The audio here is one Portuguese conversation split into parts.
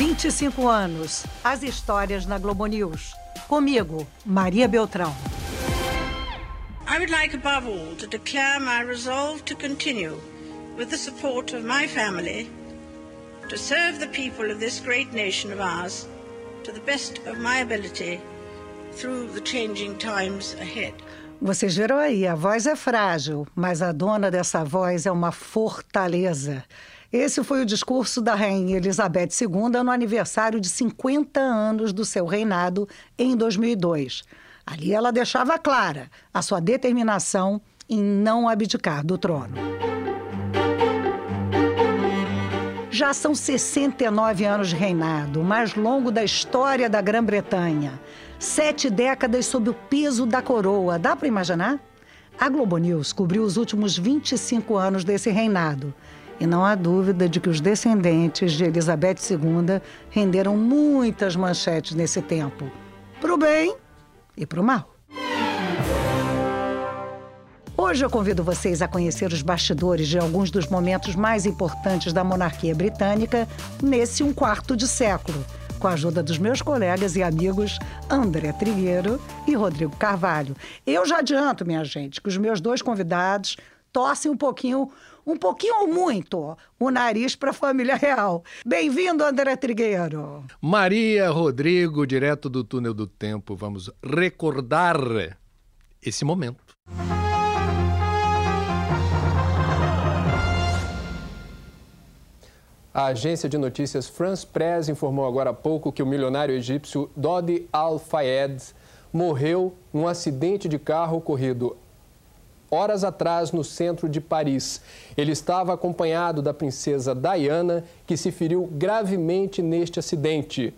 25 anos. As histórias na Globo News. Comigo, Maria Beltrão. I would like above all to declare my resolve to continue with the support of my family to serve the people of this great nation of ours to the best of my ability through the changing times ahead. Vocês viram aí, a voz é frágil, mas a dona dessa voz é uma fortaleza. Esse foi o discurso da Rainha Elizabeth II no aniversário de 50 anos do seu reinado em 2002. Ali ela deixava clara a sua determinação em não abdicar do trono. Já são 69 anos de reinado, mais longo da história da Grã-Bretanha. Sete décadas sob o peso da coroa. Dá para imaginar? A Globo News cobriu os últimos 25 anos desse reinado. E não há dúvida de que os descendentes de Elizabeth II renderam muitas manchetes nesse tempo. Para o bem e para o mal. Hoje eu convido vocês a conhecer os bastidores de alguns dos momentos mais importantes da monarquia britânica nesse um quarto de século, com a ajuda dos meus colegas e amigos André Trigueiro e Rodrigo Carvalho. Eu já adianto, minha gente, que os meus dois convidados torcem um pouquinho um pouquinho ou muito o nariz para a família real. Bem-vindo, André Trigueiro. Maria Rodrigo, direto do túnel do tempo. Vamos recordar esse momento. A agência de notícias France Press informou agora há pouco que o milionário egípcio Dodi Al-Fayed morreu num acidente de carro ocorrido horas atrás no centro de Paris. Ele estava acompanhado da princesa Diana, que se feriu gravemente neste acidente.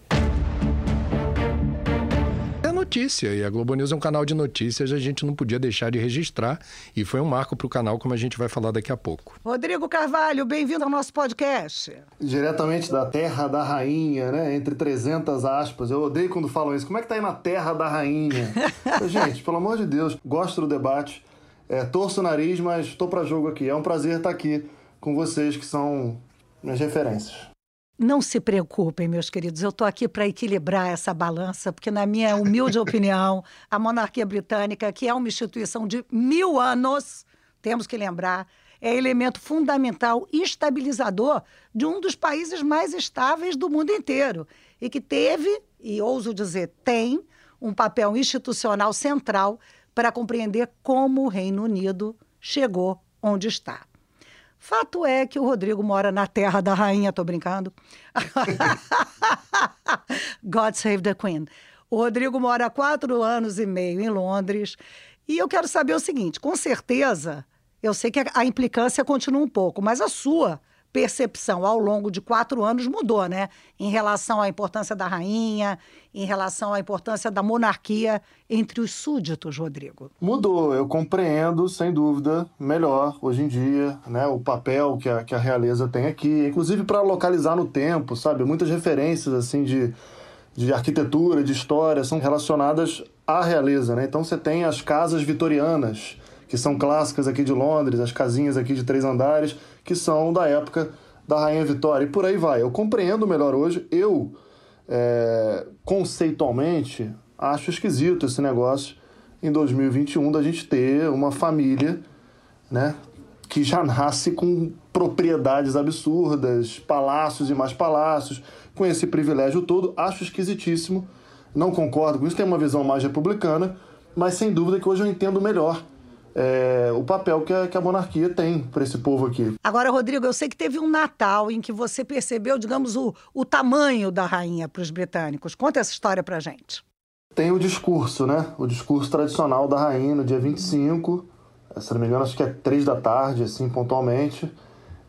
É notícia, e a Globo News é um canal de notícias, a gente não podia deixar de registrar, e foi um marco para o canal, como a gente vai falar daqui a pouco. Rodrigo Carvalho, bem-vindo ao nosso podcast. Diretamente da terra da rainha, né? Entre 300 aspas. Eu odeio quando falam isso. Como é que tá aí na terra da rainha? gente, pelo amor de Deus, gosto do debate é, torço o nariz, mas estou para jogo aqui. É um prazer estar aqui com vocês, que são minhas referências. Não se preocupem, meus queridos, eu estou aqui para equilibrar essa balança, porque, na minha humilde opinião, a monarquia britânica, que é uma instituição de mil anos, temos que lembrar, é elemento fundamental e estabilizador de um dos países mais estáveis do mundo inteiro e que teve, e ouso dizer, tem, um papel institucional central para compreender como o Reino Unido chegou onde está. Fato é que o Rodrigo mora na terra da rainha, tô brincando. God save the Queen. O Rodrigo mora há quatro anos e meio em Londres. E eu quero saber o seguinte: com certeza, eu sei que a implicância continua um pouco, mas a sua percepção ao longo de quatro anos mudou, né? Em relação à importância da rainha, em relação à importância da monarquia entre os súditos, Rodrigo. Mudou, eu compreendo, sem dúvida, melhor hoje em dia, né? O papel que a, que a realeza tem aqui, inclusive para localizar no tempo, sabe? Muitas referências, assim, de, de arquitetura, de história, são relacionadas à realeza, né? Então você tem as casas vitorianas, que são clássicas aqui de Londres, as casinhas aqui de três andares, que são da época da Rainha Vitória, e por aí vai. Eu compreendo melhor hoje. Eu, é, conceitualmente, acho esquisito esse negócio em 2021 da gente ter uma família, né, que já nasce com propriedades absurdas, palácios e mais palácios, com esse privilégio todo. Acho esquisitíssimo. Não concordo com isso, tem uma visão mais republicana, mas sem dúvida que hoje eu entendo melhor é, o papel que a, que a monarquia tem para esse povo aqui. Agora, Rodrigo, eu sei que teve um Natal em que você percebeu, digamos, o, o tamanho da rainha para os britânicos. Conta essa história para gente. Tem o discurso, né? O discurso tradicional da rainha no dia 25, se não me engano, acho que é 3 da tarde, assim, pontualmente.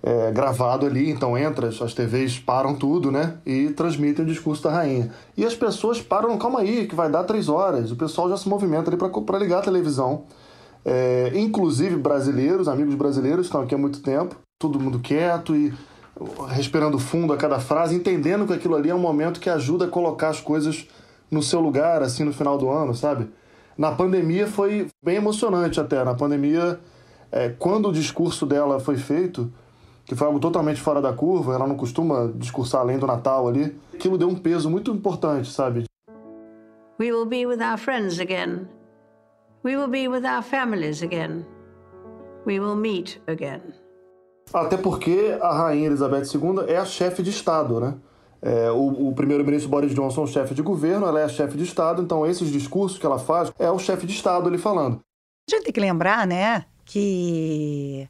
É, gravado ali, então entra, as TVs param tudo, né? E transmitem o discurso da rainha. E as pessoas param, calma aí, que vai dar três horas. O pessoal já se movimenta ali para ligar a televisão é, inclusive brasileiros, amigos brasileiros, estão aqui há muito tempo, todo mundo quieto e respirando fundo a cada frase, entendendo que aquilo ali é um momento que ajuda a colocar as coisas no seu lugar, assim, no final do ano, sabe? Na pandemia foi bem emocionante até. Na pandemia, é, quando o discurso dela foi feito, que foi algo totalmente fora da curva, ela não costuma discursar além do Natal ali. Aquilo deu um peso muito importante, sabe? We will be with our friends again. We will be with our families again. We will meet again. Até porque a rainha Elizabeth II é a chefe de Estado, né? É, o, o primeiro-ministro Boris Johnson é o chefe de governo, ela é a chefe de Estado, então esses discursos que ela faz é o chefe de Estado ali falando. A gente tem que lembrar, né, que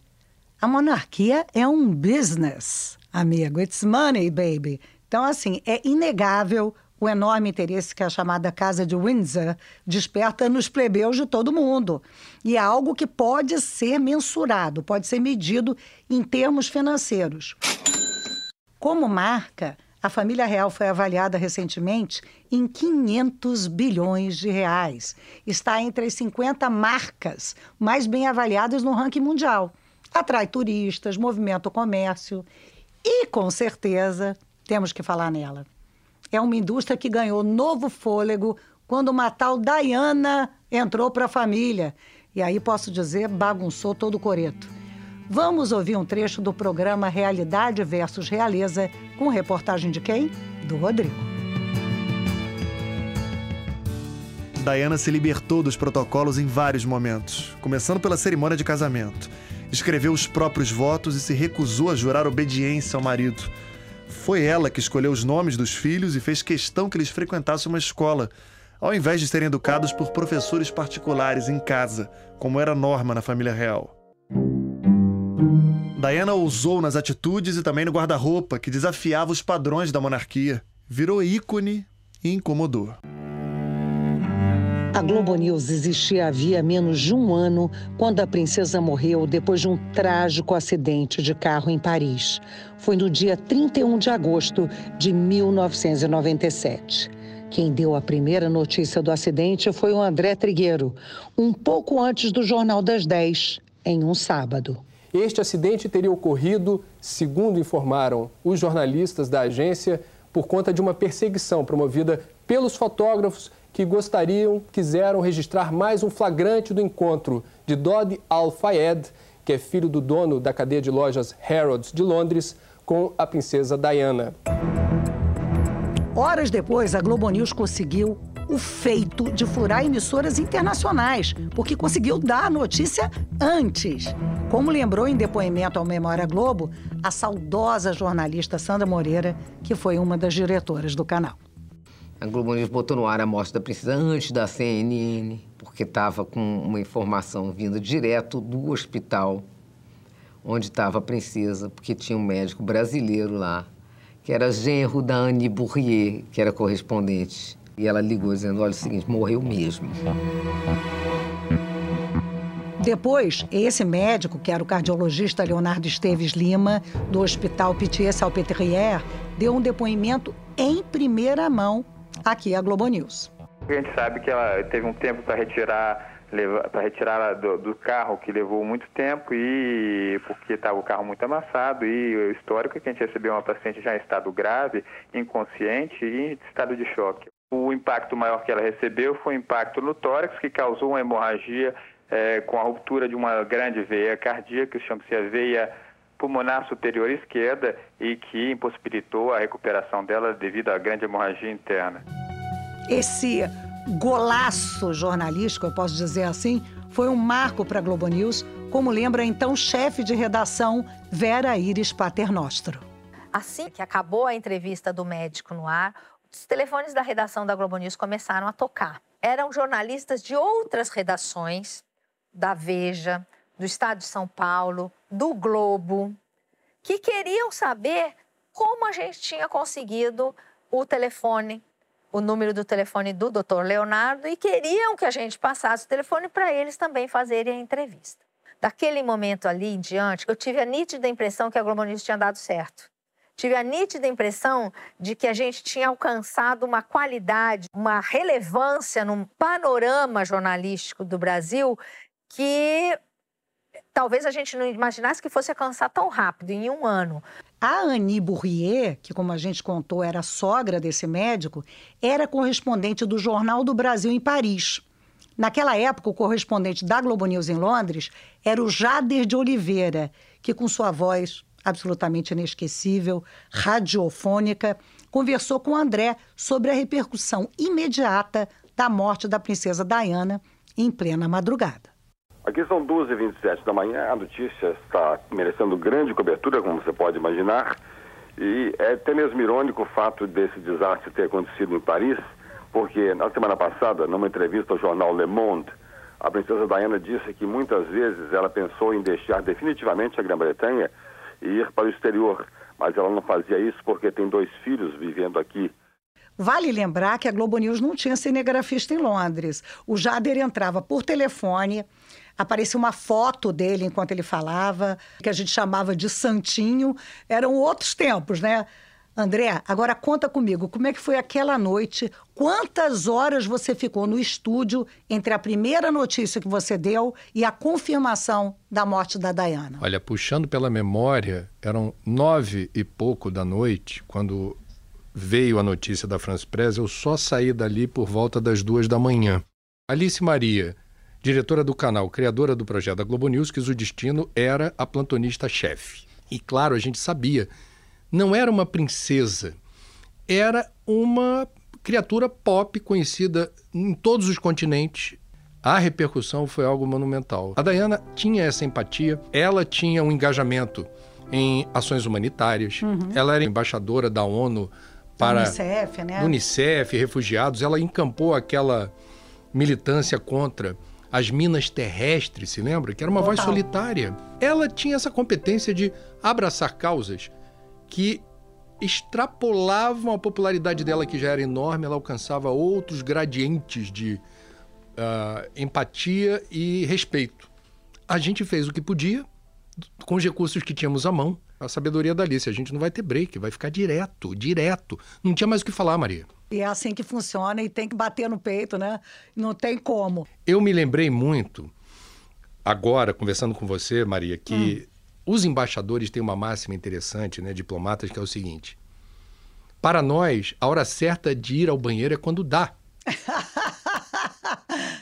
a monarquia é um business, amigo. It's money, baby. Então, assim, é inegável o enorme interesse que a chamada Casa de Windsor desperta nos plebeus de todo mundo. E é algo que pode ser mensurado, pode ser medido em termos financeiros. Como marca, a família real foi avaliada recentemente em 500 bilhões de reais. Está entre as 50 marcas mais bem avaliadas no ranking mundial. Atrai turistas, movimenta o comércio e, com certeza, temos que falar nela é uma indústria que ganhou novo fôlego quando uma tal Diana entrou para a família. E aí posso dizer, bagunçou todo o coreto. Vamos ouvir um trecho do programa Realidade versus Realeza, com reportagem de quem? Do Rodrigo. Diana se libertou dos protocolos em vários momentos, começando pela cerimônia de casamento. Escreveu os próprios votos e se recusou a jurar obediência ao marido. Foi ela que escolheu os nomes dos filhos e fez questão que eles frequentassem uma escola, ao invés de serem educados por professores particulares em casa, como era norma na família real. Diana ousou nas atitudes e também no guarda-roupa, que desafiava os padrões da monarquia. Virou ícone e incomodou. A Globo News existia havia menos de um ano quando a princesa morreu depois de um trágico acidente de carro em Paris. Foi no dia 31 de agosto de 1997. Quem deu a primeira notícia do acidente foi o André Trigueiro, um pouco antes do Jornal das 10, em um sábado. Este acidente teria ocorrido, segundo informaram os jornalistas da agência, por conta de uma perseguição promovida pelos fotógrafos que gostariam, quiseram registrar mais um flagrante do encontro de Dodi Al-Fayed, que é filho do dono da cadeia de lojas Harrods de Londres, com a princesa Diana. Horas depois, a Globo News conseguiu o feito de furar emissoras internacionais, porque conseguiu dar a notícia antes. Como lembrou em depoimento ao Memória Globo, a saudosa jornalista Sandra Moreira, que foi uma das diretoras do canal. A Globo News botou no ar a morte da princesa antes da CNN, porque estava com uma informação vinda direto do hospital onde estava a princesa, porque tinha um médico brasileiro lá, que era genro da Anne Bourrier, que era correspondente. E ela ligou dizendo: olha, é o seguinte, morreu mesmo. Depois, esse médico, que era o cardiologista Leonardo Esteves Lima, do Hospital Pitié-Salpêtrière, deu um depoimento em primeira mão aqui a Globo News. A gente sabe que ela teve um tempo para retirar para retirar do, do, carro que levou muito tempo e porque estava o carro muito amassado e o histórico é que a gente recebeu uma paciente já em estado grave, inconsciente e em estado de choque. O impacto maior que ela recebeu foi o impacto no tórax que causou uma hemorragia é, com a ruptura de uma grande veia cardíaca, que chama-se a veia pulmonar superior esquerda e que impossibilitou a recuperação dela devido à grande hemorragia interna. Esse golaço jornalístico, eu posso dizer assim, foi um marco para a Globo News, como lembra então chefe de redação Vera Iris Paternostro. Assim que acabou a entrevista do médico no ar, os telefones da redação da Globo News começaram a tocar. Eram jornalistas de outras redações, da Veja, do Estado de São Paulo, do Globo, que queriam saber como a gente tinha conseguido o telefone, o número do telefone do Dr. Leonardo e queriam que a gente passasse o telefone para eles também fazerem a entrevista. Daquele momento ali em diante, eu tive a nítida impressão que a Globo News tinha dado certo. Tive a nítida impressão de que a gente tinha alcançado uma qualidade, uma relevância num panorama jornalístico do Brasil que talvez a gente não imaginasse que fosse alcançar tão rápido, em um ano. A Annie Bourrier, que como a gente contou era sogra desse médico, era correspondente do Jornal do Brasil em Paris. Naquela época, o correspondente da Globo News em Londres era o Jader de Oliveira, que com sua voz absolutamente inesquecível, radiofônica, conversou com André sobre a repercussão imediata da morte da princesa Diana em plena madrugada. Aqui são 2h27 da manhã, a notícia está merecendo grande cobertura, como você pode imaginar, e é até mesmo irônico o fato desse desastre ter acontecido em Paris, porque na semana passada, numa entrevista ao jornal Le Monde, a princesa Diana disse que muitas vezes ela pensou em deixar definitivamente a Grã-Bretanha e ir para o exterior, mas ela não fazia isso porque tem dois filhos vivendo aqui. Vale lembrar que a Globo News não tinha cinegrafista em Londres. O Jader entrava por telefone, aparecia uma foto dele enquanto ele falava, que a gente chamava de santinho. Eram outros tempos, né? André, agora conta comigo, como é que foi aquela noite? Quantas horas você ficou no estúdio entre a primeira notícia que você deu e a confirmação da morte da Diana? Olha, puxando pela memória, eram nove e pouco da noite, quando veio a notícia da France Press, eu só saí dali por volta das duas da manhã. Alice Maria, diretora do canal, criadora do projeto da Globo News, quis o destino era a plantonista-chefe. E claro, a gente sabia, não era uma princesa, era uma criatura pop conhecida em todos os continentes. A repercussão foi algo monumental. A Diana tinha essa empatia, ela tinha um engajamento em ações humanitárias, uhum. ela era embaixadora da ONU para Unicef, né? Unicef, refugiados, ela encampou aquela militância contra as minas terrestres, se lembra? Que era uma Total. voz solitária. Ela tinha essa competência de abraçar causas que extrapolavam a popularidade dela, que já era enorme, ela alcançava outros gradientes de uh, empatia e respeito. A gente fez o que podia, com os recursos que tínhamos à mão, a sabedoria da Alice. A gente não vai ter break, vai ficar direto, direto. Não tinha mais o que falar, Maria. E é assim que funciona e tem que bater no peito, né? Não tem como. Eu me lembrei muito, agora, conversando com você, Maria, que hum. os embaixadores têm uma máxima interessante, né, diplomatas, que é o seguinte: para nós, a hora certa de ir ao banheiro é quando dá.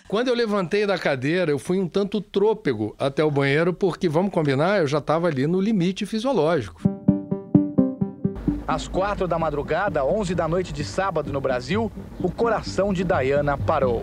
Quando eu levantei da cadeira, eu fui um tanto trôpego até o banheiro, porque, vamos combinar, eu já estava ali no limite fisiológico. Às quatro da madrugada, 11 da noite de sábado no Brasil, o coração de Diana parou.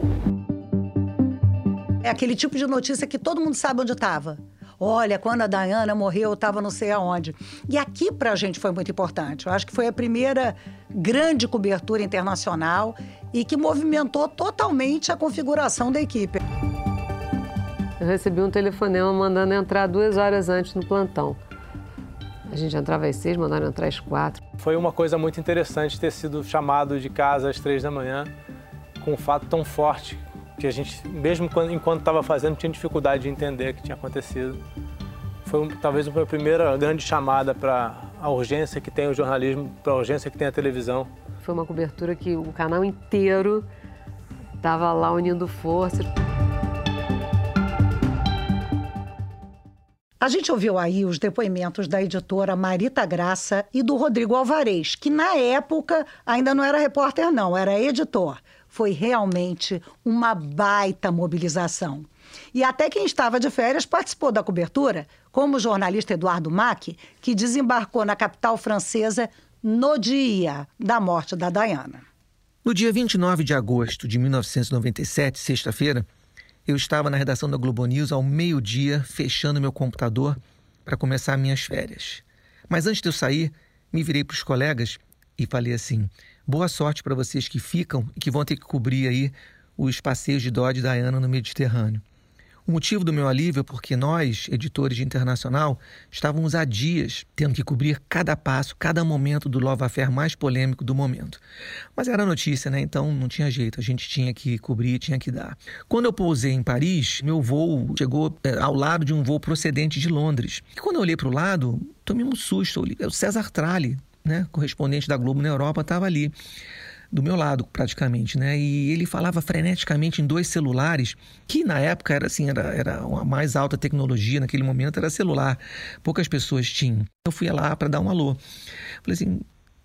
É aquele tipo de notícia que todo mundo sabe onde estava. Olha, quando a Diana morreu, eu estava não sei aonde. E aqui para a gente foi muito importante. Eu acho que foi a primeira grande cobertura internacional e que movimentou totalmente a configuração da equipe. Eu recebi um telefonema mandando entrar duas horas antes no plantão. A gente entrava às seis, mandaram entrar às quatro. Foi uma coisa muito interessante ter sido chamado de casa às três da manhã com um fato tão forte que a gente, mesmo quando, enquanto estava fazendo, tinha dificuldade de entender o que tinha acontecido. Foi talvez a primeira grande chamada para a urgência que tem o jornalismo, para a urgência que tem a televisão. Foi uma cobertura que o canal inteiro estava lá unindo forças. A gente ouviu aí os depoimentos da editora Marita Graça e do Rodrigo Alvarez, que na época ainda não era repórter, não, era editor. Foi realmente uma baita mobilização. E até quem estava de férias participou da cobertura, como o jornalista Eduardo Mack, que desembarcou na capital francesa no dia da morte da Diana. No dia 29 de agosto de 1997, sexta-feira, eu estava na redação da Globo News ao meio-dia, fechando meu computador para começar minhas férias. Mas antes de eu sair, me virei para os colegas e falei assim: boa sorte para vocês que ficam e que vão ter que cobrir aí os passeios de Dodge e Diana no Mediterrâneo. O motivo do meu alívio é porque nós, editores de internacional, estávamos há dias tendo que cobrir cada passo, cada momento do Love Affair mais polêmico do momento. Mas era notícia, né? Então não tinha jeito, a gente tinha que cobrir, tinha que dar. Quando eu pousei em Paris, meu voo chegou é, ao lado de um voo procedente de Londres. E quando eu olhei para o lado, tomei um susto. O César Tralli, né, correspondente da Globo na Europa, estava ali do meu lado, praticamente, né? E ele falava freneticamente em dois celulares, que na época era assim, era, era a mais alta tecnologia naquele momento, era celular. Poucas pessoas tinham. Eu fui lá para dar um alô. Falei assim: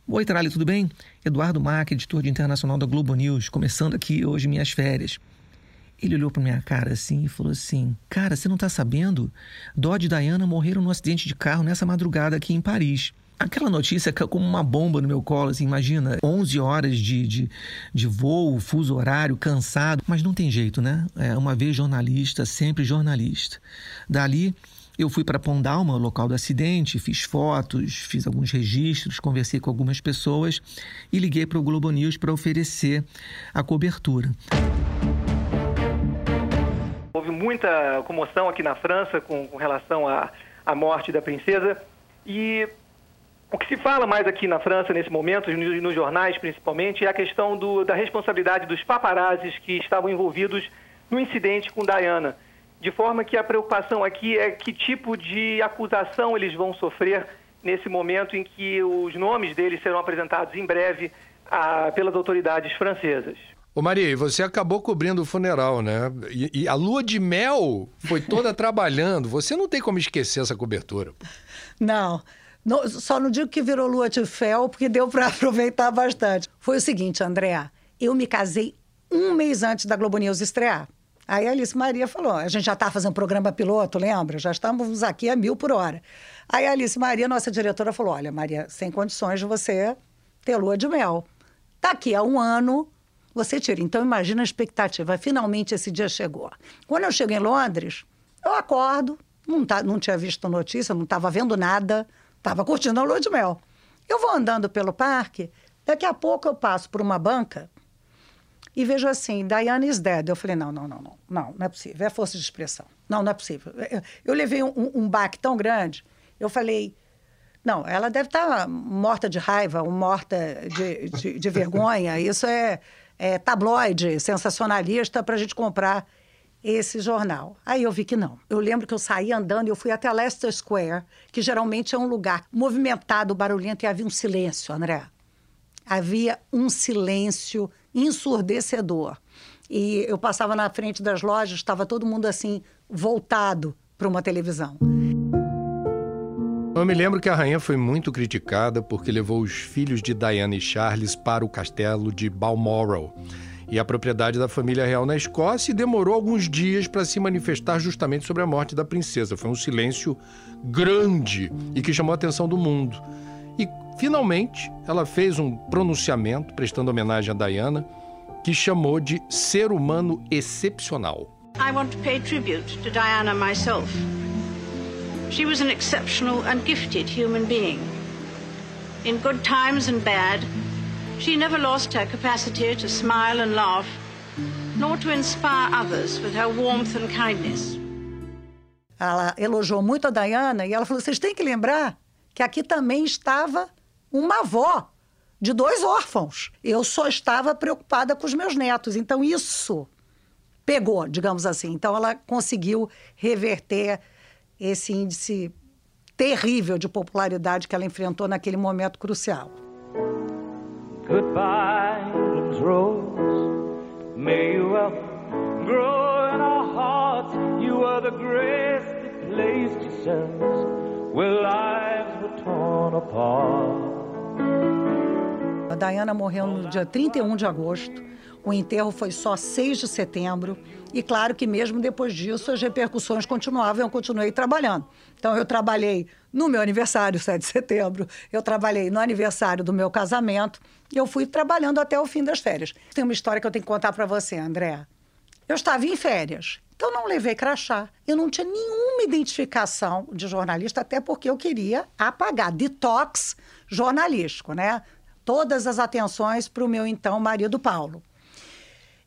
Oi, Tralli, tudo bem? Eduardo Mac, editor de internacional da Globo News, começando aqui hoje minhas férias. Ele olhou para minha cara assim e falou assim: Cara, você não tá sabendo? Dodge e Diana morreram num acidente de carro nessa madrugada aqui em Paris. Aquela notícia como uma bomba no meu colo, assim, imagina, 11 horas de, de, de voo, fuso horário, cansado, mas não tem jeito, né? É, uma vez jornalista, sempre jornalista. Dali, eu fui para Pondalma, local do acidente, fiz fotos, fiz alguns registros, conversei com algumas pessoas e liguei para o Globo News para oferecer a cobertura. Houve muita comoção aqui na França com, com relação à, à morte da princesa e o que se fala mais aqui na França nesse momento, nos, nos jornais principalmente, é a questão do, da responsabilidade dos paparazzis que estavam envolvidos no incidente com Diana. De forma que a preocupação aqui é que tipo de acusação eles vão sofrer nesse momento em que os nomes deles serão apresentados em breve a, pelas autoridades francesas. Ô Maria, você acabou cobrindo o funeral, né? E, e, a lua de mel foi toda trabalhando. Você não tem como esquecer essa cobertura. Não. Não só não digo que virou lua de fel, porque deu para aproveitar bastante. Foi o seguinte, Andréa. Eu me casei um mês antes da Globo News estrear. Aí a Alice Maria falou: a gente já está fazendo programa piloto, lembra? Já estamos aqui a mil por hora. Aí a Alice Maria, nossa diretora, falou: olha, Maria, sem condições de você ter lua de mel. Daqui a um ano você tira. Então, imagina a expectativa. Finalmente esse dia chegou. Quando eu chego em Londres, eu acordo, não, tá, não tinha visto notícia, não estava vendo nada, estava curtindo a lua de mel. Eu vou andando pelo parque, daqui a pouco eu passo por uma banca e vejo assim, Diana is dead. Eu falei, não, não, não, não, não, não é possível, é força de expressão. Não, não é possível. Eu levei um, um baque tão grande, eu falei, não, ela deve estar tá morta de raiva, ou morta de, de, de vergonha. Isso é é, tabloide, sensacionalista, para a gente comprar esse jornal. Aí eu vi que não. Eu lembro que eu saí andando e eu fui até Leicester Square, que geralmente é um lugar movimentado, barulhento, e havia um silêncio, André. Havia um silêncio ensurdecedor. E eu passava na frente das lojas, estava todo mundo assim, voltado para uma televisão. Eu me lembro que a rainha foi muito criticada porque levou os filhos de Diana e Charles para o castelo de Balmoral e a propriedade da família real na Escócia e demorou alguns dias para se manifestar justamente sobre a morte da princesa. Foi um silêncio grande e que chamou a atenção do mundo. E finalmente ela fez um pronunciamento prestando homenagem a Diana que chamou de ser humano excepcional. I want to pay tribute to Diana myself. She was an exceptional and gifted human being. In good times and bad, she never lost her capacity to smile and laugh, nor to inspire others with her warmth and kindness. Ela elogiou muito a Diana e ela falou: vocês têm que lembrar que aqui também estava uma avó de dois órfãos. Eu só estava preocupada com os meus netos. Então, isso pegou, digamos assim. Então, ela conseguiu reverter esse índice terrível de popularidade que ela enfrentou naquele momento crucial. Goodbye, Rose. May you well grow in our hearts. You are the grace that placed yourselves where lives were torn apart. A Diana morreu no dia 31 de agosto. O enterro foi só 6 de setembro. E claro que mesmo depois disso as repercussões continuavam eu continuei trabalhando. Então eu trabalhei no meu aniversário, 7 de setembro, eu trabalhei no aniversário do meu casamento e eu fui trabalhando até o fim das férias. Tem uma história que eu tenho que contar para você, André. Eu estava em férias, então não levei crachá. Eu não tinha nenhuma identificação de jornalista, até porque eu queria apagar detox jornalístico, né? Todas as atenções para o meu então marido Paulo.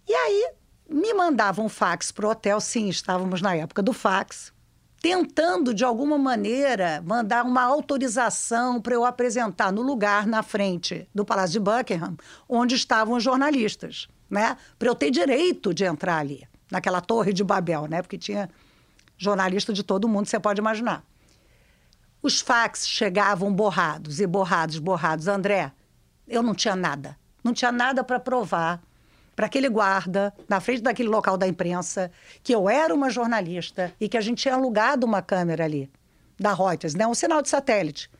E aí me mandavam um fax para o hotel, sim, estávamos na época do fax, tentando de alguma maneira mandar uma autorização para eu apresentar no lugar na frente do Palácio de Buckingham, onde estavam os jornalistas, né? Para eu ter direito de entrar ali, naquela torre de Babel, né? Porque tinha jornalista de todo mundo, você pode imaginar. Os fax chegavam borrados e borrados, borrados. André, eu não tinha nada. Não tinha nada para provar para aquele guarda, na frente daquele local da imprensa, que eu era uma jornalista e que a gente tinha alugado uma câmera ali, da Reuters, né? um sinal de satélite,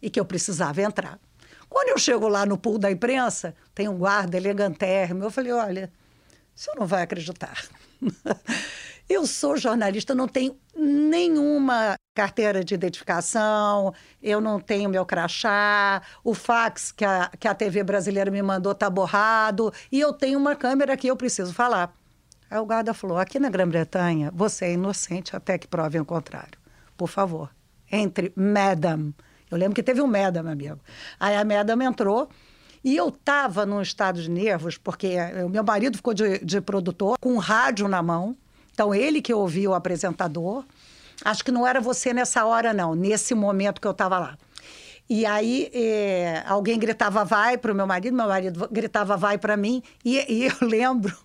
e que eu precisava entrar. Quando eu chego lá no pool da imprensa, tem um guarda elegantérrimo. Eu falei: olha, O senhor não vai acreditar. Eu sou jornalista, não tenho nenhuma carteira de identificação, eu não tenho meu crachá, o fax que a, que a TV brasileira me mandou está borrado, e eu tenho uma câmera que eu preciso falar. Aí o guarda falou: aqui na Grã-Bretanha, você é inocente até que prove o contrário. Por favor, entre Madam. Eu lembro que teve um Madam, amigo. Aí a Madam entrou. E eu estava num estado de nervos, porque o meu marido ficou de, de produtor, com um rádio na mão, então, ele que ouviu o apresentador. Acho que não era você nessa hora, não, nesse momento que eu estava lá. E aí, é, alguém gritava vai para o meu marido, meu marido gritava vai para mim. E, e, eu lembro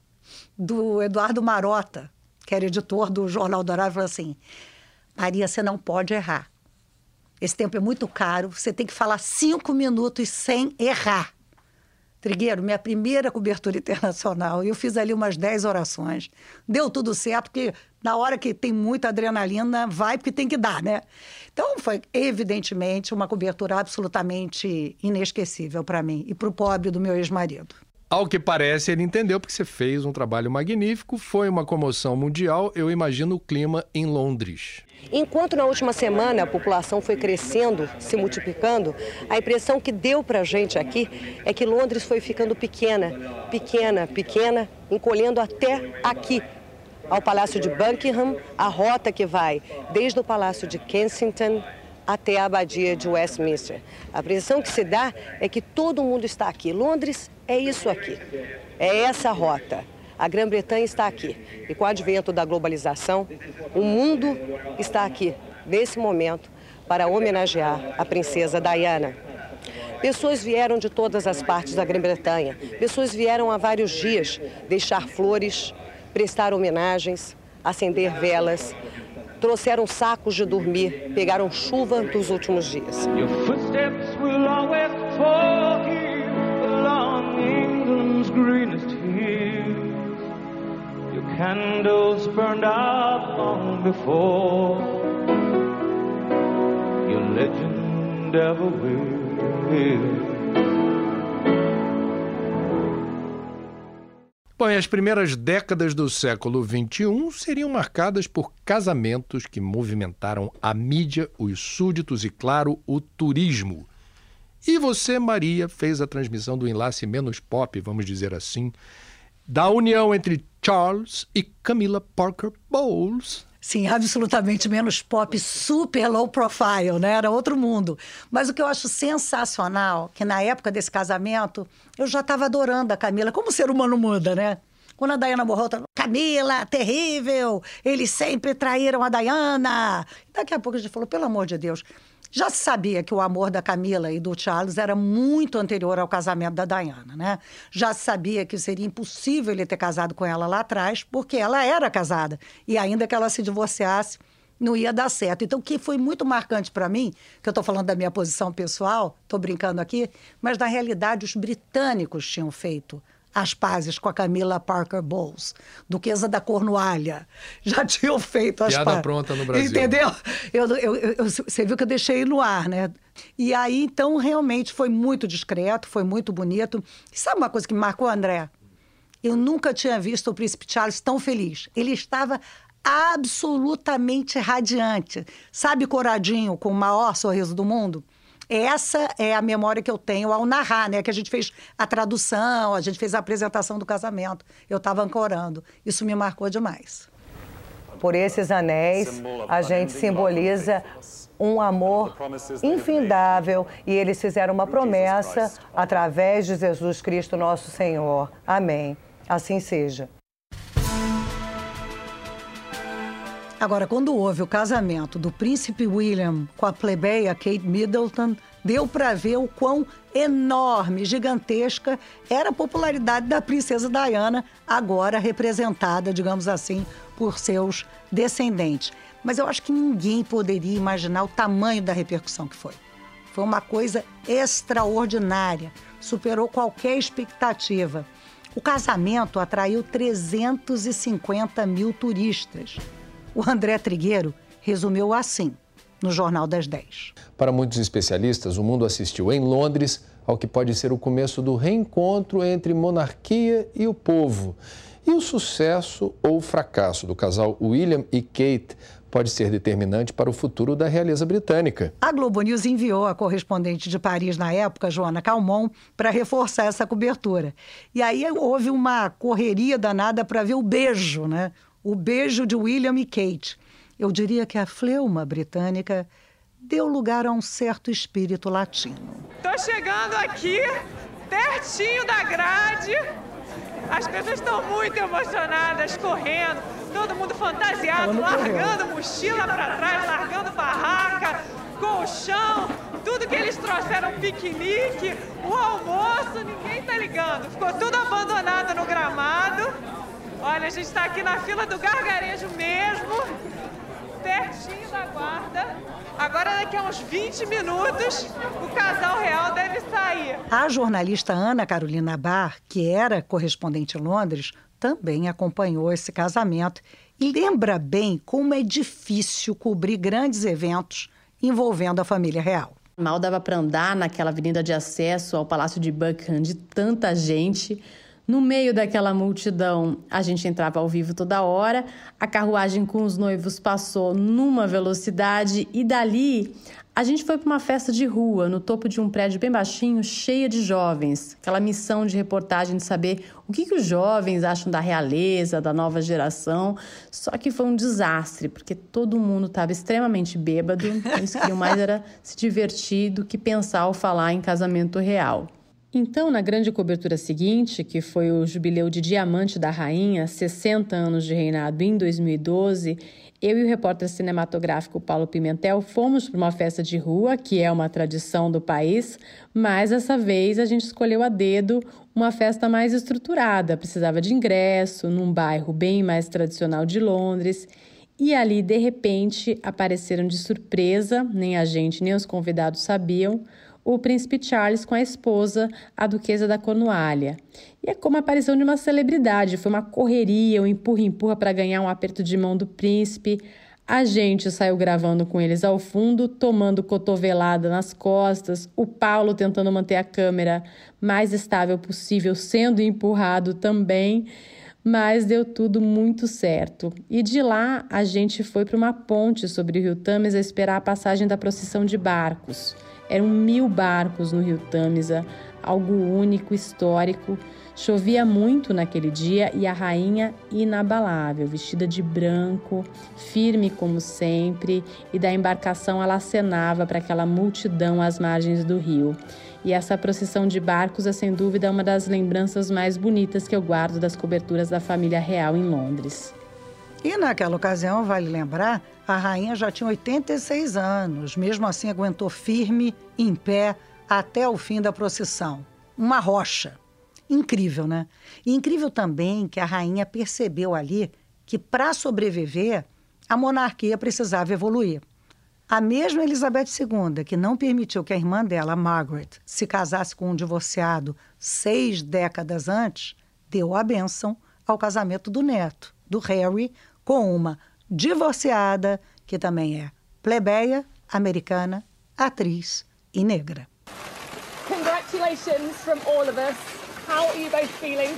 do Eduardo Marota, que era editor do Jornal Dourado, falou assim: Maria, você não pode errar. Esse tempo é muito caro, você tem que falar cinco minutos sem errar. Trigueiro, minha primeira cobertura internacional, eu fiz ali umas 10 orações. Deu tudo certo, porque na hora que tem muita adrenalina, vai porque tem que dar, né? Então, foi evidentemente uma cobertura absolutamente inesquecível para mim e para o pobre do meu ex-marido. Ao que parece, ele entendeu porque você fez um trabalho magnífico, foi uma comoção mundial. Eu imagino o clima em Londres. Enquanto na última semana a população foi crescendo, se multiplicando, a impressão que deu para a gente aqui é que Londres foi ficando pequena, pequena, pequena, encolhendo até aqui, ao Palácio de Buckingham, a rota que vai desde o Palácio de Kensington até a Abadia de Westminster. A impressão que se dá é que todo mundo está aqui. Londres é isso aqui, é essa rota. A Grã-Bretanha está aqui. E com o advento da globalização, o mundo está aqui, nesse momento, para homenagear a princesa Diana. Pessoas vieram de todas as partes da Grã-Bretanha. Pessoas vieram há vários dias deixar flores, prestar homenagens, acender velas, trouxeram sacos de dormir, pegaram chuva dos últimos dias. Candles burned out long before your legend ever will. Bom, as primeiras décadas do século XXI seriam marcadas por casamentos que movimentaram a mídia, os súditos e, claro, o turismo. E você, Maria, fez a transmissão do enlace menos pop, vamos dizer assim, da união entre Charles e Camila Parker Bowles. Sim, absolutamente menos pop, super low profile, né? Era outro mundo. Mas o que eu acho sensacional, que na época desse casamento, eu já estava adorando a Camila. Como o ser humano muda, né? Quando a Diana morreu, tá... Camila, terrível! Eles sempre traíram a Diana! Daqui a pouco a gente falou, pelo amor de Deus, já se sabia que o amor da Camila e do Charles era muito anterior ao casamento da Diana, né? Já se sabia que seria impossível ele ter casado com ela lá atrás, porque ela era casada. E ainda que ela se divorciasse, não ia dar certo. Então, o que foi muito marcante para mim, que eu estou falando da minha posição pessoal, estou brincando aqui, mas na realidade os britânicos tinham feito as pazes com a Camila Parker Bowles, duquesa da Cornualha. Já tinham feito as Piada pazes. pronta no Brasil. Entendeu? Eu, eu, eu, você viu que eu deixei no ar, né? E aí, então, realmente foi muito discreto, foi muito bonito. E sabe uma coisa que me marcou, André? Eu nunca tinha visto o príncipe Charles tão feliz. Ele estava absolutamente radiante. Sabe Coradinho, com o maior sorriso do mundo? Essa é a memória que eu tenho ao narrar, né? Que a gente fez a tradução, a gente fez a apresentação do casamento. Eu estava ancorando. Isso me marcou demais. Por esses anéis, a gente simboliza um amor infindável e eles fizeram uma promessa através de Jesus Cristo, nosso Senhor. Amém. Assim seja. Agora, quando houve o casamento do príncipe William com a plebeia Kate Middleton, deu para ver o quão enorme, gigantesca era a popularidade da princesa Diana, agora representada, digamos assim, por seus descendentes. Mas eu acho que ninguém poderia imaginar o tamanho da repercussão que foi. Foi uma coisa extraordinária, superou qualquer expectativa. O casamento atraiu 350 mil turistas. O André Trigueiro resumiu assim no Jornal das 10. Para muitos especialistas, o mundo assistiu em Londres ao que pode ser o começo do reencontro entre monarquia e o povo. E o sucesso ou fracasso do casal William e Kate pode ser determinante para o futuro da realeza britânica. A Globo News enviou a correspondente de Paris na época, Joana Calmon, para reforçar essa cobertura. E aí houve uma correria danada para ver o beijo, né? O beijo de William e Kate. Eu diria que a fleuma britânica deu lugar a um certo espírito latino. Estou chegando aqui, pertinho da grade. As pessoas estão muito emocionadas, correndo todo mundo fantasiado, largando mochila para trás, largando barraca, colchão, tudo que eles trouxeram, piquenique, o almoço, ninguém tá ligando. Ficou tudo abandonado no gramado. Olha, a gente está aqui na fila do gargarejo mesmo, pertinho da guarda. Agora, daqui a uns 20 minutos, o casal real deve sair. A jornalista Ana Carolina Bar, que era correspondente em Londres, também acompanhou esse casamento e lembra bem como é difícil cobrir grandes eventos envolvendo a família real. Mal dava para andar naquela avenida de acesso ao Palácio de Buckingham de tanta gente. No meio daquela multidão, a gente entrava ao vivo toda hora, a carruagem com os noivos passou numa velocidade e dali a gente foi para uma festa de rua, no topo de um prédio bem baixinho, cheia de jovens. Aquela missão de reportagem de saber o que, que os jovens acham da realeza, da nova geração. Só que foi um desastre, porque todo mundo estava extremamente bêbado. Eles queriam mais era se divertir do que pensar ou falar em casamento real. Então, na grande cobertura seguinte, que foi o jubileu de diamante da rainha, 60 anos de reinado em 2012, eu e o repórter cinematográfico Paulo Pimentel fomos para uma festa de rua, que é uma tradição do país, mas dessa vez a gente escolheu a dedo uma festa mais estruturada, precisava de ingresso, num bairro bem mais tradicional de Londres. E ali, de repente, apareceram de surpresa, nem a gente nem os convidados sabiam, o príncipe Charles com a esposa, a duquesa da Cornualha. E é como a aparição de uma celebridade, foi uma correria, um empurra-empurra para ganhar um aperto de mão do príncipe. A gente saiu gravando com eles ao fundo, tomando cotovelada nas costas, o Paulo tentando manter a câmera mais estável possível, sendo empurrado também, mas deu tudo muito certo. E de lá a gente foi para uma ponte sobre o Rio Tames a esperar a passagem da procissão de barcos. Eram mil barcos no rio Tâmisa, algo único, histórico. Chovia muito naquele dia e a rainha inabalável, vestida de branco, firme como sempre, e da embarcação ela acenava para aquela multidão às margens do rio. E essa procissão de barcos é sem dúvida uma das lembranças mais bonitas que eu guardo das coberturas da família real em Londres. E naquela ocasião, vale lembrar, a rainha já tinha 86 anos, mesmo assim aguentou firme, em pé, até o fim da procissão. Uma rocha. Incrível, né? E incrível também que a rainha percebeu ali que, para sobreviver, a monarquia precisava evoluir. A mesma Elizabeth II, que não permitiu que a irmã dela, Margaret, se casasse com um divorciado seis décadas antes, deu a bênção ao casamento do neto, do Harry, com uma divorciada que também é plebeia, americana, atriz e negra. Congratulations from all of us. How are you both feeling?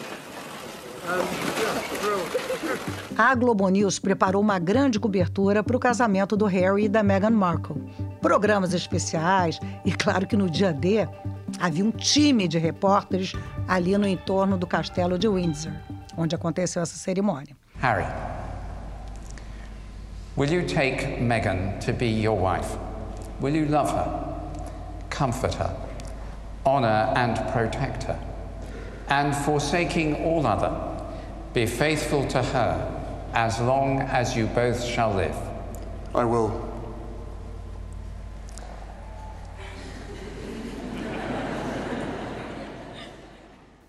A Globo News preparou uma grande cobertura para o casamento do Harry e da Meghan Markle. Programas especiais e, claro que no dia D, havia um time de repórteres ali no entorno do castelo de Windsor, onde aconteceu essa cerimônia. Harry, Will you take Megan to be your wife? Will you love her, comfort her, honour and protect her, and forsaking all other, be faithful to her as long as you both shall live? I will.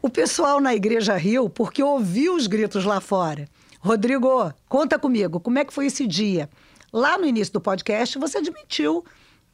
O pessoal na igreja riu porque ouviu os gritos lá fora. Rodrigo, conta comigo, como é que foi esse dia? Lá no início do podcast, você admitiu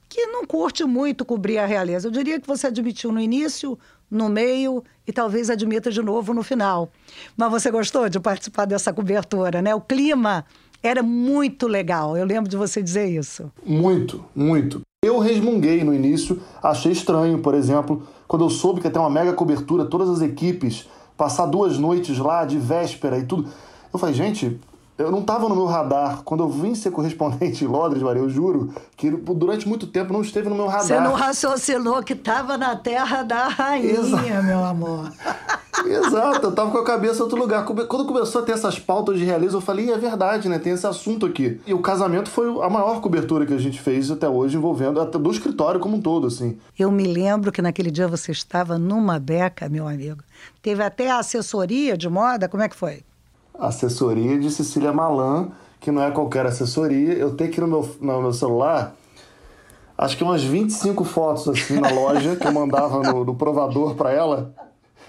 que não curte muito cobrir a realeza. Eu diria que você admitiu no início, no meio e talvez admita de novo no final. Mas você gostou de participar dessa cobertura, né? O clima era muito legal. Eu lembro de você dizer isso. Muito, muito. Eu resmunguei no início, achei estranho, por exemplo, quando eu soube que ter uma mega cobertura, todas as equipes passar duas noites lá de véspera e tudo. Eu falei, gente, eu não estava no meu radar. Quando eu vim ser correspondente em Londres, Maria, eu juro que durante muito tempo não esteve no meu radar. Você não raciocinou que estava na terra da rainha, Exato. meu amor. Exato, eu estava com a cabeça em outro lugar. Quando começou a ter essas pautas de realismo, eu falei, é verdade, né? Tem esse assunto aqui. E o casamento foi a maior cobertura que a gente fez até hoje, envolvendo até do escritório como um todo, assim. Eu me lembro que naquele dia você estava numa beca, meu amigo. Teve até a assessoria de moda, como é que foi? Assessoria de Cecília Malan, que não é qualquer assessoria. Eu tenho aqui no meu, no meu celular, acho que umas 25 fotos assim na loja que eu mandava no, no provador para ela.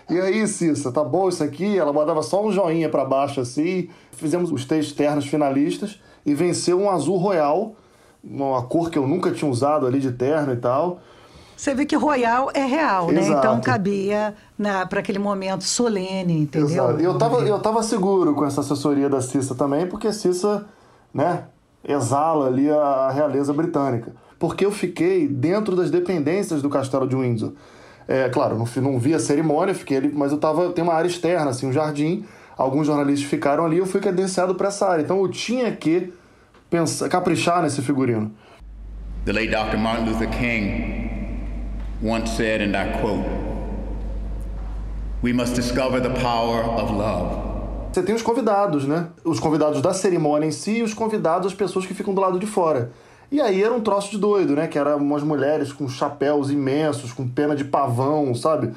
E aí, Cissa, tá bom isso aqui? Ela mandava só um joinha para baixo assim. Fizemos os três ternos finalistas e venceu um azul royal, uma cor que eu nunca tinha usado ali de terno e tal. Você vê que Royal é real, né? Então cabia para aquele momento solene, entendeu? Exato. Eu tava, eu tava seguro com essa assessoria da Cissa também, porque a Cissa, né, exala ali a realeza britânica. Porque eu fiquei dentro das dependências do castelo de Windsor. É, claro, não, não vi a cerimônia, fiquei ali, mas eu tava, tem uma área externa, assim, um jardim. Alguns jornalistas ficaram ali, eu fui credenciado para essa área. Então eu tinha que pensar, caprichar nesse figurino. The late Dr. Martin Luther King once said, and I quote, We must discover the power of love. Você tem os convidados, né? Os convidados da cerimônia em si e os convidados, as pessoas que ficam do lado de fora. E aí era um troço de doido, né? Que eram umas mulheres com chapéus imensos, com pena de pavão, sabe?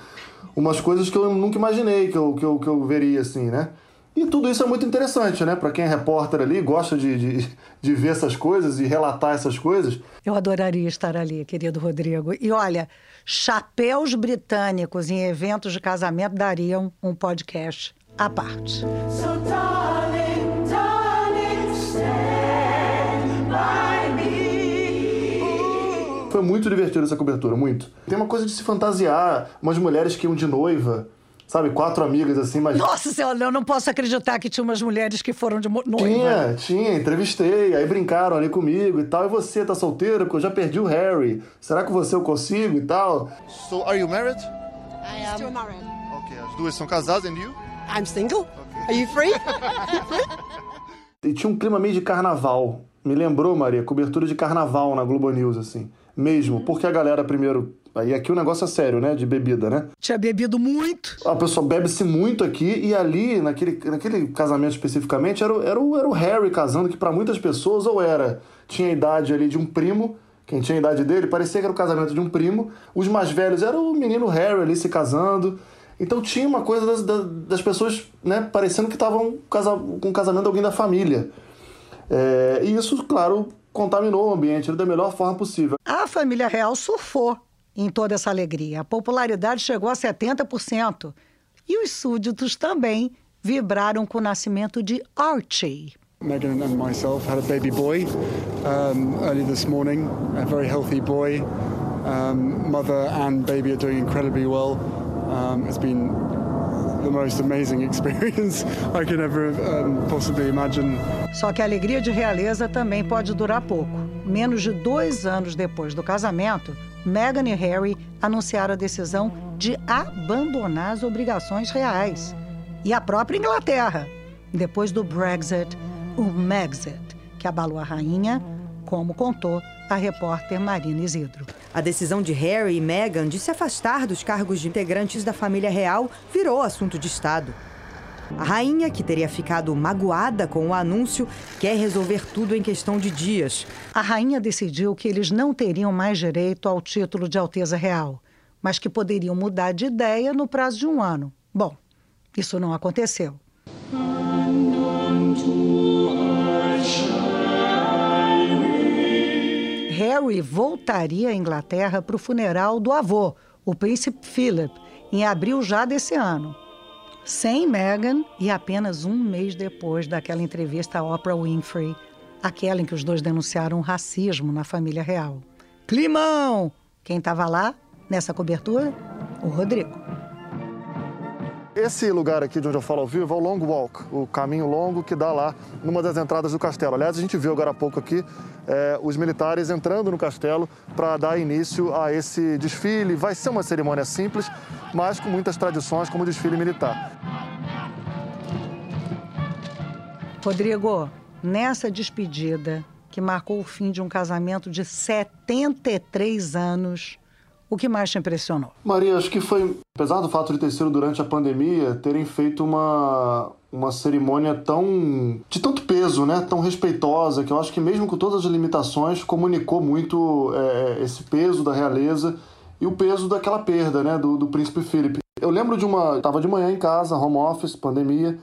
Umas coisas que eu nunca imaginei que eu, que eu, que eu veria assim, né? E tudo isso é muito interessante, né? Para quem é repórter ali, gosta de, de, de, ver essas coisas e relatar essas coisas. Eu adoraria estar ali, querido Rodrigo. E olha, chapéus britânicos em eventos de casamento dariam um podcast à parte. So, darling, darling, stand by me. Foi muito divertido essa cobertura, muito. Tem uma coisa de se fantasiar, umas mulheres que iam de noiva sabe, quatro amigas assim, mas. Nossa senhora, eu não posso acreditar que tinha umas mulheres que foram de noiva. Tinha, tinha, entrevistei, aí brincaram ali comigo e tal. E você tá solteiro? Porque eu já perdi o Harry. Será que você eu consigo e tal? So, are you married? I am. Still married. Ok, as duas são casadas, and you? I'm single. Okay. Are you free? e tinha um clima meio de carnaval. Me lembrou, Maria, cobertura de carnaval na Globo News, assim. Mesmo, porque a galera primeiro Aí aqui o negócio é sério, né? De bebida, né? Tinha bebido muito. A pessoa bebe-se muito aqui e ali, naquele, naquele casamento especificamente, era, era, o, era o Harry casando, que para muitas pessoas ou era, tinha a idade ali de um primo, quem tinha a idade dele, parecia que era o casamento de um primo. Os mais velhos era o menino Harry ali se casando. Então tinha uma coisa das, das, pessoas, né, parecendo que estavam com o casamento de alguém da família. É, e isso, claro, contaminou o ambiente da melhor forma possível. A família real surfou em toda essa alegria. A popularidade chegou a 70%. E os súditos também vibraram com o nascimento de Archie. Meghan and myself had a baby boy um, early this morning, a very healthy boy. Um, mother and baby are doing incredibly well. Um, it's been the most amazing experience I can ever um, possibly imagine. Só que a alegria de realeza também pode durar pouco. Menos de dois anos depois do casamento, Meghan e Harry anunciaram a decisão de abandonar as obrigações reais. E a própria Inglaterra, depois do Brexit, o Megxit, que abalou a rainha, como contou a repórter Marina Isidro. A decisão de Harry e Meghan de se afastar dos cargos de integrantes da família real virou assunto de Estado. A rainha, que teria ficado magoada com o anúncio, quer resolver tudo em questão de dias. A rainha decidiu que eles não teriam mais direito ao título de Alteza Real, mas que poderiam mudar de ideia no prazo de um ano. Bom, isso não aconteceu. Harry voltaria à Inglaterra para o funeral do avô, o príncipe Philip, em abril já desse ano sem Meghan e apenas um mês depois daquela entrevista à Oprah Winfrey, aquela em que os dois denunciaram racismo na família real. Climão! Quem estava lá nessa cobertura? O Rodrigo. Esse lugar aqui de onde eu falo ao vivo é o Long Walk, o caminho longo que dá lá numa das entradas do castelo. Aliás, a gente viu agora há pouco aqui é, os militares entrando no castelo para dar início a esse desfile. Vai ser uma cerimônia simples, mas com muitas tradições como desfile militar. Rodrigo, nessa despedida que marcou o fim de um casamento de 73 anos, o que mais te impressionou? Maria, acho que foi, apesar do fato de ter sido durante a pandemia, terem feito uma, uma cerimônia tão de tanto peso, né, tão respeitosa, que eu acho que mesmo com todas as limitações comunicou muito é, esse peso da realeza e o peso daquela perda, né, do, do príncipe Philip. Eu lembro de uma, estava de manhã em casa, home office, pandemia,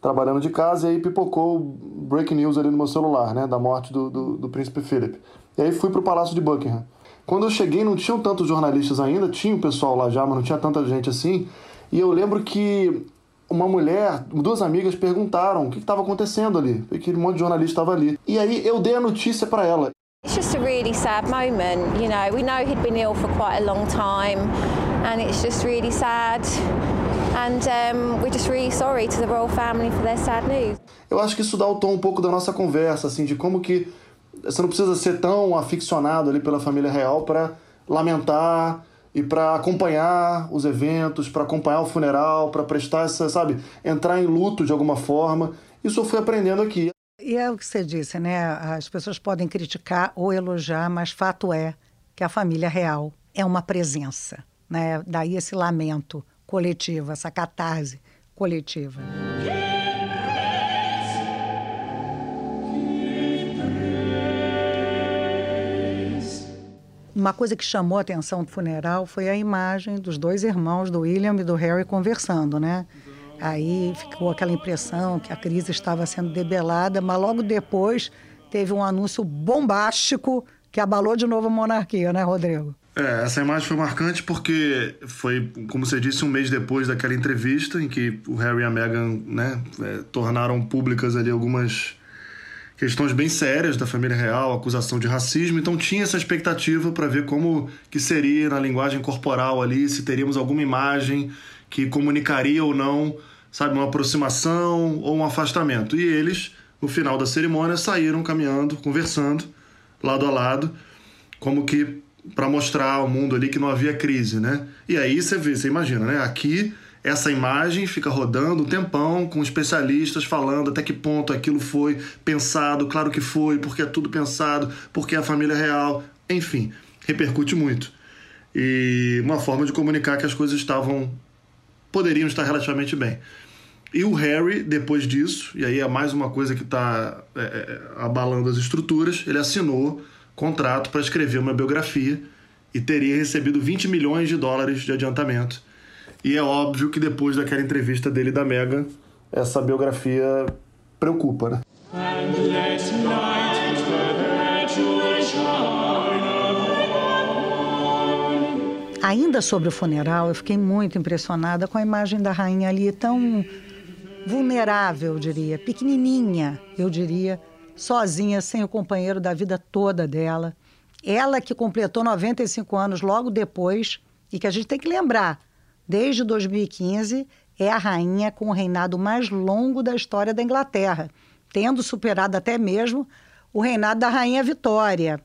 trabalhando de casa e aí pipocou breaking news ali no meu celular, né, da morte do, do, do príncipe Philip. E aí fui para o Palácio de Buckingham. Quando eu cheguei, não tinham tantos jornalistas ainda, tinha o pessoal lá já, mas não tinha tanta gente assim. E eu lembro que uma mulher, duas amigas perguntaram o que estava acontecendo ali, porque um monte de jornalista estava ali. E aí eu dei a notícia para ela. It's just a really sad moment, you know. We know he'd been ill for quite a long time, and it's just really sad. And um, we're just really sorry to the royal family for their sad news. Eu acho que isso dá o tom um pouco da nossa conversa, assim, de como que você não precisa ser tão aficionado ali pela família real para lamentar e para acompanhar os eventos, para acompanhar o funeral, para prestar essa, sabe, entrar em luto de alguma forma. Isso eu fui aprendendo aqui. E é o que você disse, né? As pessoas podem criticar ou elogiar, mas fato é que a família real é uma presença, né? Daí esse lamento coletivo, essa catarse coletiva. Uma coisa que chamou a atenção do funeral foi a imagem dos dois irmãos, do William e do Harry, conversando, né? Aí ficou aquela impressão que a crise estava sendo debelada, mas logo depois teve um anúncio bombástico que abalou de novo a monarquia, né, Rodrigo? É, essa imagem foi marcante porque foi, como você disse, um mês depois daquela entrevista em que o Harry e a Meghan né, é, tornaram públicas ali algumas questões bem sérias da família real, acusação de racismo, então tinha essa expectativa para ver como que seria na linguagem corporal ali, se teríamos alguma imagem que comunicaria ou não, sabe, uma aproximação ou um afastamento. E eles, no final da cerimônia, saíram caminhando, conversando, lado a lado, como que para mostrar ao mundo ali que não havia crise, né? E aí você vê, você imagina, né? Aqui essa imagem fica rodando um tempão com especialistas falando até que ponto aquilo foi pensado, claro que foi, porque é tudo pensado, porque é a família real, enfim, repercute muito. E uma forma de comunicar que as coisas estavam poderiam estar relativamente bem. E o Harry, depois disso, e aí é mais uma coisa que está é, é, abalando as estruturas, ele assinou contrato para escrever uma biografia e teria recebido 20 milhões de dólares de adiantamento e é óbvio que depois daquela entrevista dele da Mega, essa biografia preocupa, né? Ainda sobre o funeral, eu fiquei muito impressionada com a imagem da rainha ali, tão vulnerável, eu diria, pequenininha, eu diria, sozinha, sem o companheiro da vida toda dela. Ela que completou 95 anos logo depois, e que a gente tem que lembrar, desde 2015, é a rainha com o reinado mais longo da história da Inglaterra, tendo superado até mesmo o reinado da rainha Vitória.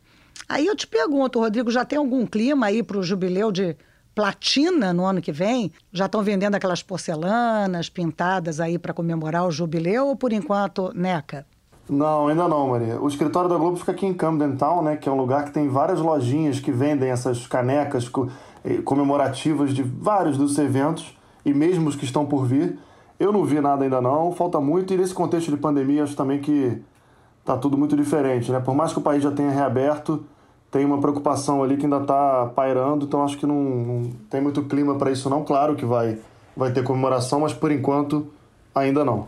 Aí eu te pergunto, Rodrigo, já tem algum clima aí para o jubileu de platina no ano que vem? Já estão vendendo aquelas porcelanas pintadas aí para comemorar o jubileu ou por enquanto, Neca? Não, ainda não, Maria. O escritório da Globo fica aqui em Camden Town, né, que é um lugar que tem várias lojinhas que vendem essas canecas comemorativas de vários dos eventos e mesmo os que estão por vir. Eu não vi nada ainda não, falta muito e nesse contexto de pandemia acho também que tá tudo muito diferente, né? Por mais que o país já tenha reaberto, tem uma preocupação ali que ainda está pairando, então acho que não, não tem muito clima para isso não. Claro que vai vai ter comemoração, mas por enquanto ainda não.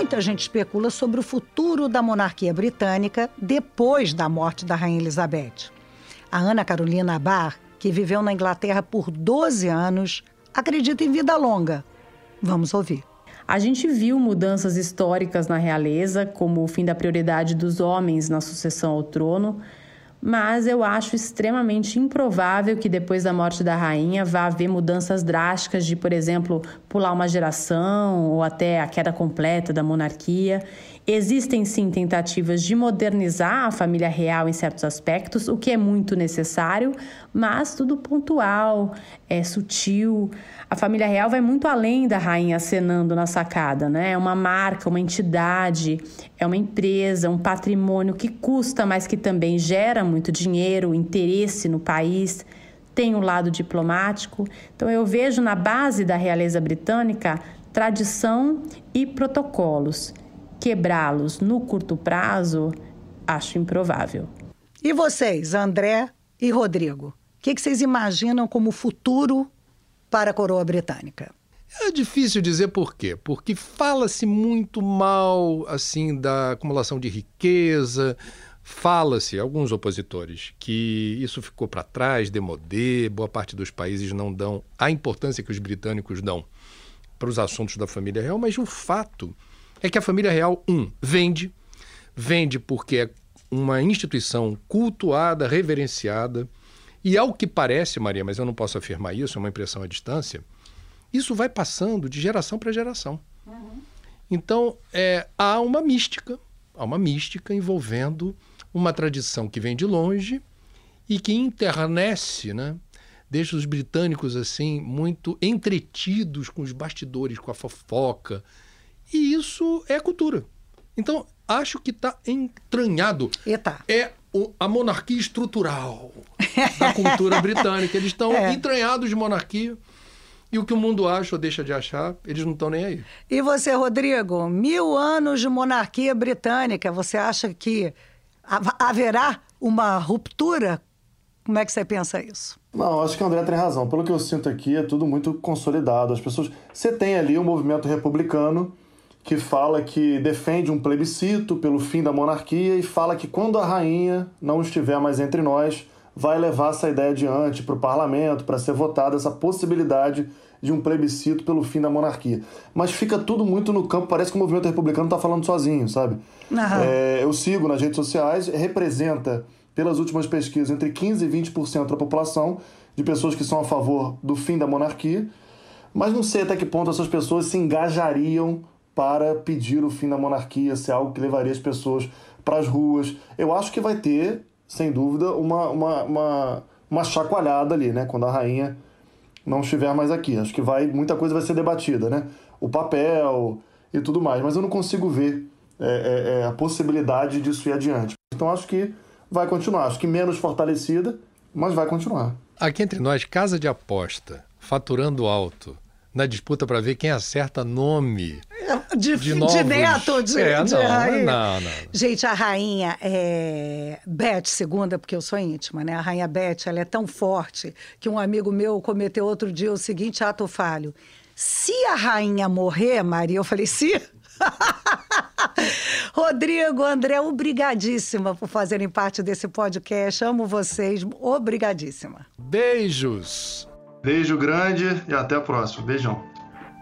Muita gente especula sobre o futuro da monarquia britânica depois da morte da Rainha Elizabeth. A Ana Carolina Barr, que viveu na Inglaterra por 12 anos, acredita em vida longa. Vamos ouvir. A gente viu mudanças históricas na realeza, como o fim da prioridade dos homens na sucessão ao trono, mas eu acho extremamente improvável que depois da morte da rainha vá haver mudanças drásticas de, por exemplo, pular uma geração ou até a queda completa da monarquia. Existem sim tentativas de modernizar a família real em certos aspectos, o que é muito necessário, mas tudo pontual, é sutil. A família real vai muito além da rainha acenando na sacada, né? É uma marca, uma entidade, é uma empresa, um patrimônio que custa, mas que também gera muito dinheiro, interesse no país tem o um lado diplomático. Então, eu vejo na base da realeza britânica tradição e protocolos. Quebrá-los no curto prazo, acho improvável. E vocês, André e Rodrigo? O que, que vocês imaginam como futuro para a coroa britânica? É difícil dizer por quê, porque fala-se muito mal assim da acumulação de riqueza, fala-se alguns opositores que isso ficou para trás, demodê, boa parte dos países não dão a importância que os britânicos dão para os assuntos da família real, mas o fato é que a família real um vende, vende porque é uma instituição cultuada, reverenciada, e ao que parece, Maria, mas eu não posso afirmar isso, é uma impressão à distância, isso vai passando de geração para geração. Uhum. Então, é, há uma mística, há uma mística envolvendo uma tradição que vem de longe e que internece, né? deixa os britânicos assim muito entretidos com os bastidores, com a fofoca. E isso é cultura. Então, acho que está entranhado. Eita. É a monarquia estrutural da cultura britânica. Eles estão é. entranhados de monarquia. E o que o mundo acha ou deixa de achar, eles não estão nem aí. E você, Rodrigo? Mil anos de monarquia britânica, você acha que haverá uma ruptura? Como é que você pensa isso? Não, acho que o André tem razão. Pelo que eu sinto aqui, é tudo muito consolidado. As pessoas. Você tem ali o um movimento republicano que fala que defende um plebiscito pelo fim da monarquia e fala que quando a rainha não estiver mais entre nós, vai levar essa ideia adiante para o parlamento, para ser votada essa possibilidade de um plebiscito pelo fim da monarquia. Mas fica tudo muito no campo, parece que o movimento republicano está falando sozinho, sabe? É, eu sigo nas redes sociais, representa, pelas últimas pesquisas, entre 15% e 20% da população de pessoas que são a favor do fim da monarquia, mas não sei até que ponto essas pessoas se engajariam para pedir o fim da monarquia, se é algo que levaria as pessoas para as ruas. Eu acho que vai ter, sem dúvida, uma, uma, uma, uma chacoalhada ali, né? Quando a rainha não estiver mais aqui. Acho que vai muita coisa vai ser debatida, né? O papel e tudo mais. Mas eu não consigo ver é, é, é, a possibilidade disso ir adiante. Então acho que vai continuar. Acho que menos fortalecida, mas vai continuar. Aqui entre nós, casa de aposta, faturando alto, na disputa para ver quem acerta nome. De, de, novos... de neto, de, é, de não, rainha. Não, não. Gente, a rainha é... Beth segunda, porque eu sou íntima, né? A rainha Beth, ela é tão forte que um amigo meu cometeu outro dia o seguinte ato falho. Se a rainha morrer, Maria, eu falei, se... Rodrigo, André, obrigadíssima por fazerem parte desse podcast. Amo vocês. Obrigadíssima. Beijos. Beijo grande e até a próxima. Beijão.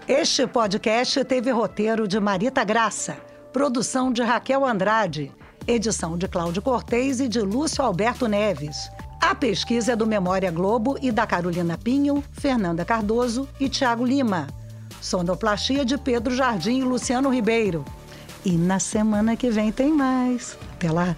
Este podcast teve roteiro de Marita Graça, produção de Raquel Andrade, edição de Cláudio Cortez e de Lúcio Alberto Neves. A pesquisa é do Memória Globo e da Carolina Pinho, Fernanda Cardoso e Tiago Lima. Sonoplastia de Pedro Jardim e Luciano Ribeiro. E na semana que vem tem mais. Até lá!